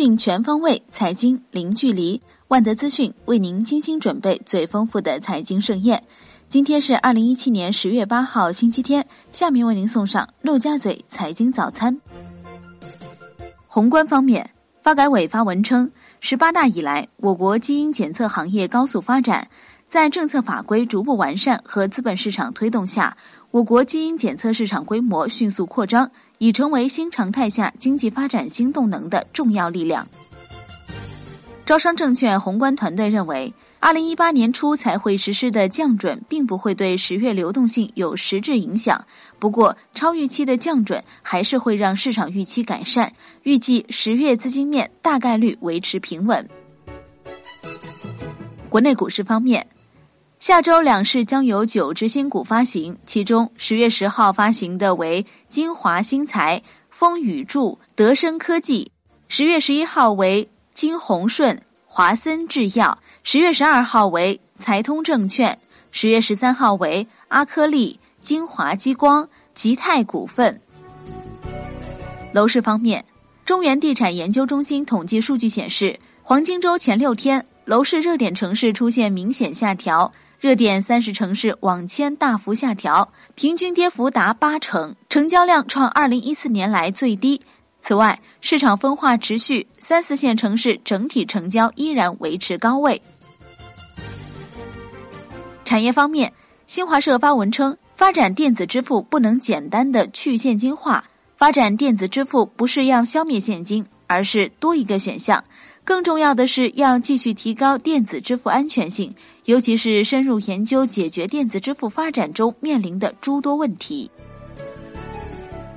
讯全方位，财经零距离。万德资讯为您精心准备最丰富的财经盛宴。今天是二零一七年十月八号，星期天。下面为您送上陆家嘴财经早餐。宏观方面，发改委发文称，十八大以来，我国基因检测行业高速发展，在政策法规逐步完善和资本市场推动下，我国基因检测市场规模迅速扩张，已成为新常态下经济发展新动能的重要力量。招商证券宏观团队认为，二零一八年初才会实施的降准，并不会对十月流动性有实质影响。不过，超预期的降准还是会让市场预期改善，预计十月资金面大概率维持平稳。国内股市方面。下周两市将有九只新股发行，其中十月十号发行的为金华新材、风雨柱、德生科技；十月十一号为金鸿顺、华森制药；十月十二号为财通证券；十月十三号为阿科利、金华激光、吉泰股份。楼市方面，中原地产研究中心统计数据显示，黄金周前六天，楼市热点城市出现明显下调。热点三十城市网签大幅下调，平均跌幅达八成，成交量创二零一四年来最低。此外，市场分化持续，三四线城市整体成交依然维持高位。产业方面，新华社发文称，发展电子支付不能简单的去现金化，发展电子支付不是要消灭现金，而是多一个选项。更重要的是要继续提高电子支付安全性，尤其是深入研究解决电子支付发展中面临的诸多问题。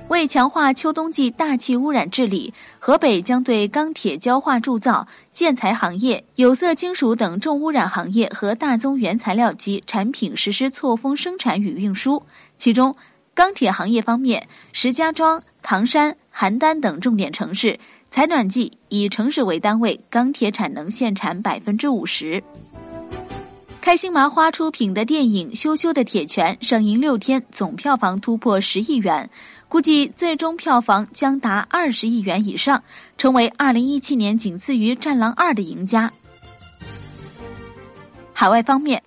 为强化秋冬季大气污染治理，河北将对钢铁、焦化铸造、建材行业、有色金属等重污染行业和大宗原材料及产品实施错峰生产与运输。其中，钢铁行业方面，石家庄、唐山、邯郸等重点城市。采暖季以城市为单位，钢铁产能限产百分之五十。开心麻花出品的电影《羞羞的铁拳》上映六天，总票房突破十亿元，估计最终票房将达二十亿元以上，成为二零一七年仅次于《战狼二》的赢家。海外方面。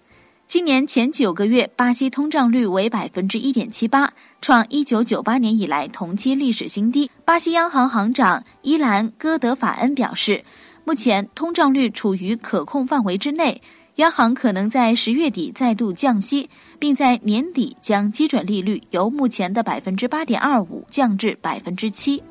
今年前九个月，巴西通胀率为百分之一点七八，创一九九八年以来同期历史新低。巴西央行行长伊兰戈德法恩表示，目前通胀率处于可控范围之内，央行可能在十月底再度降息，并在年底将基准利率由目前的百分之八点二五降至百分之七。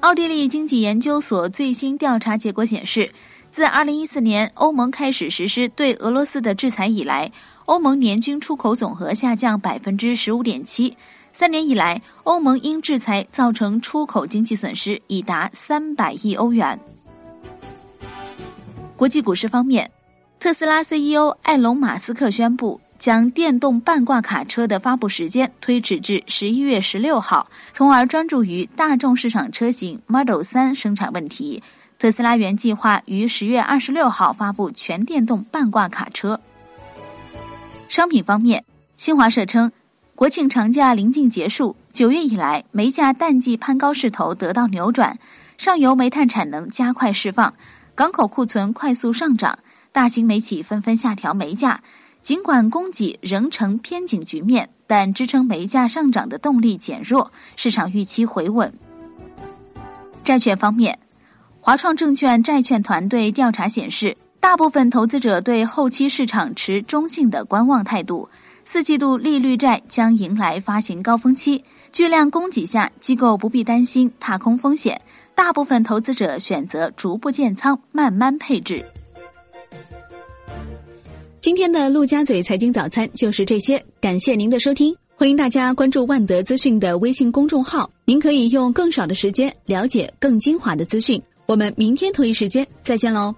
奥地利经济研究所最新调查结果显示。自二零一四年欧盟开始实施对俄罗斯的制裁以来，欧盟年均出口总额下降百分之十五点七。三年以来，欧盟因制裁造成出口经济损失已达三百亿欧元。国际股市方面，特斯拉 CEO 埃隆·马斯克宣布将电动半挂卡车的发布时间推迟至十一月十六号，从而专注于大众市场车型 Model 三生产问题。特斯拉原计划于十月二十六号发布全电动半挂卡车。商品方面，新华社称，国庆长假临近结束，九月以来煤价淡季攀高势头得到扭转，上游煤炭产能加快释放，港口库存快速上涨，大型煤企纷纷下调煤价。尽管供给仍呈偏紧局面，但支撑煤价上涨的动力减弱，市场预期回稳。债券方面。华创证券债券团队调查显示，大部分投资者对后期市场持中性的观望态度。四季度利率债将迎来发行高峰期，巨量供给下，机构不必担心踏空风险。大部分投资者选择逐步建仓，慢慢配置。今天的陆家嘴财经早餐就是这些，感谢您的收听，欢迎大家关注万德资讯的微信公众号，您可以用更少的时间了解更精华的资讯。我们明天同一时间再见喽。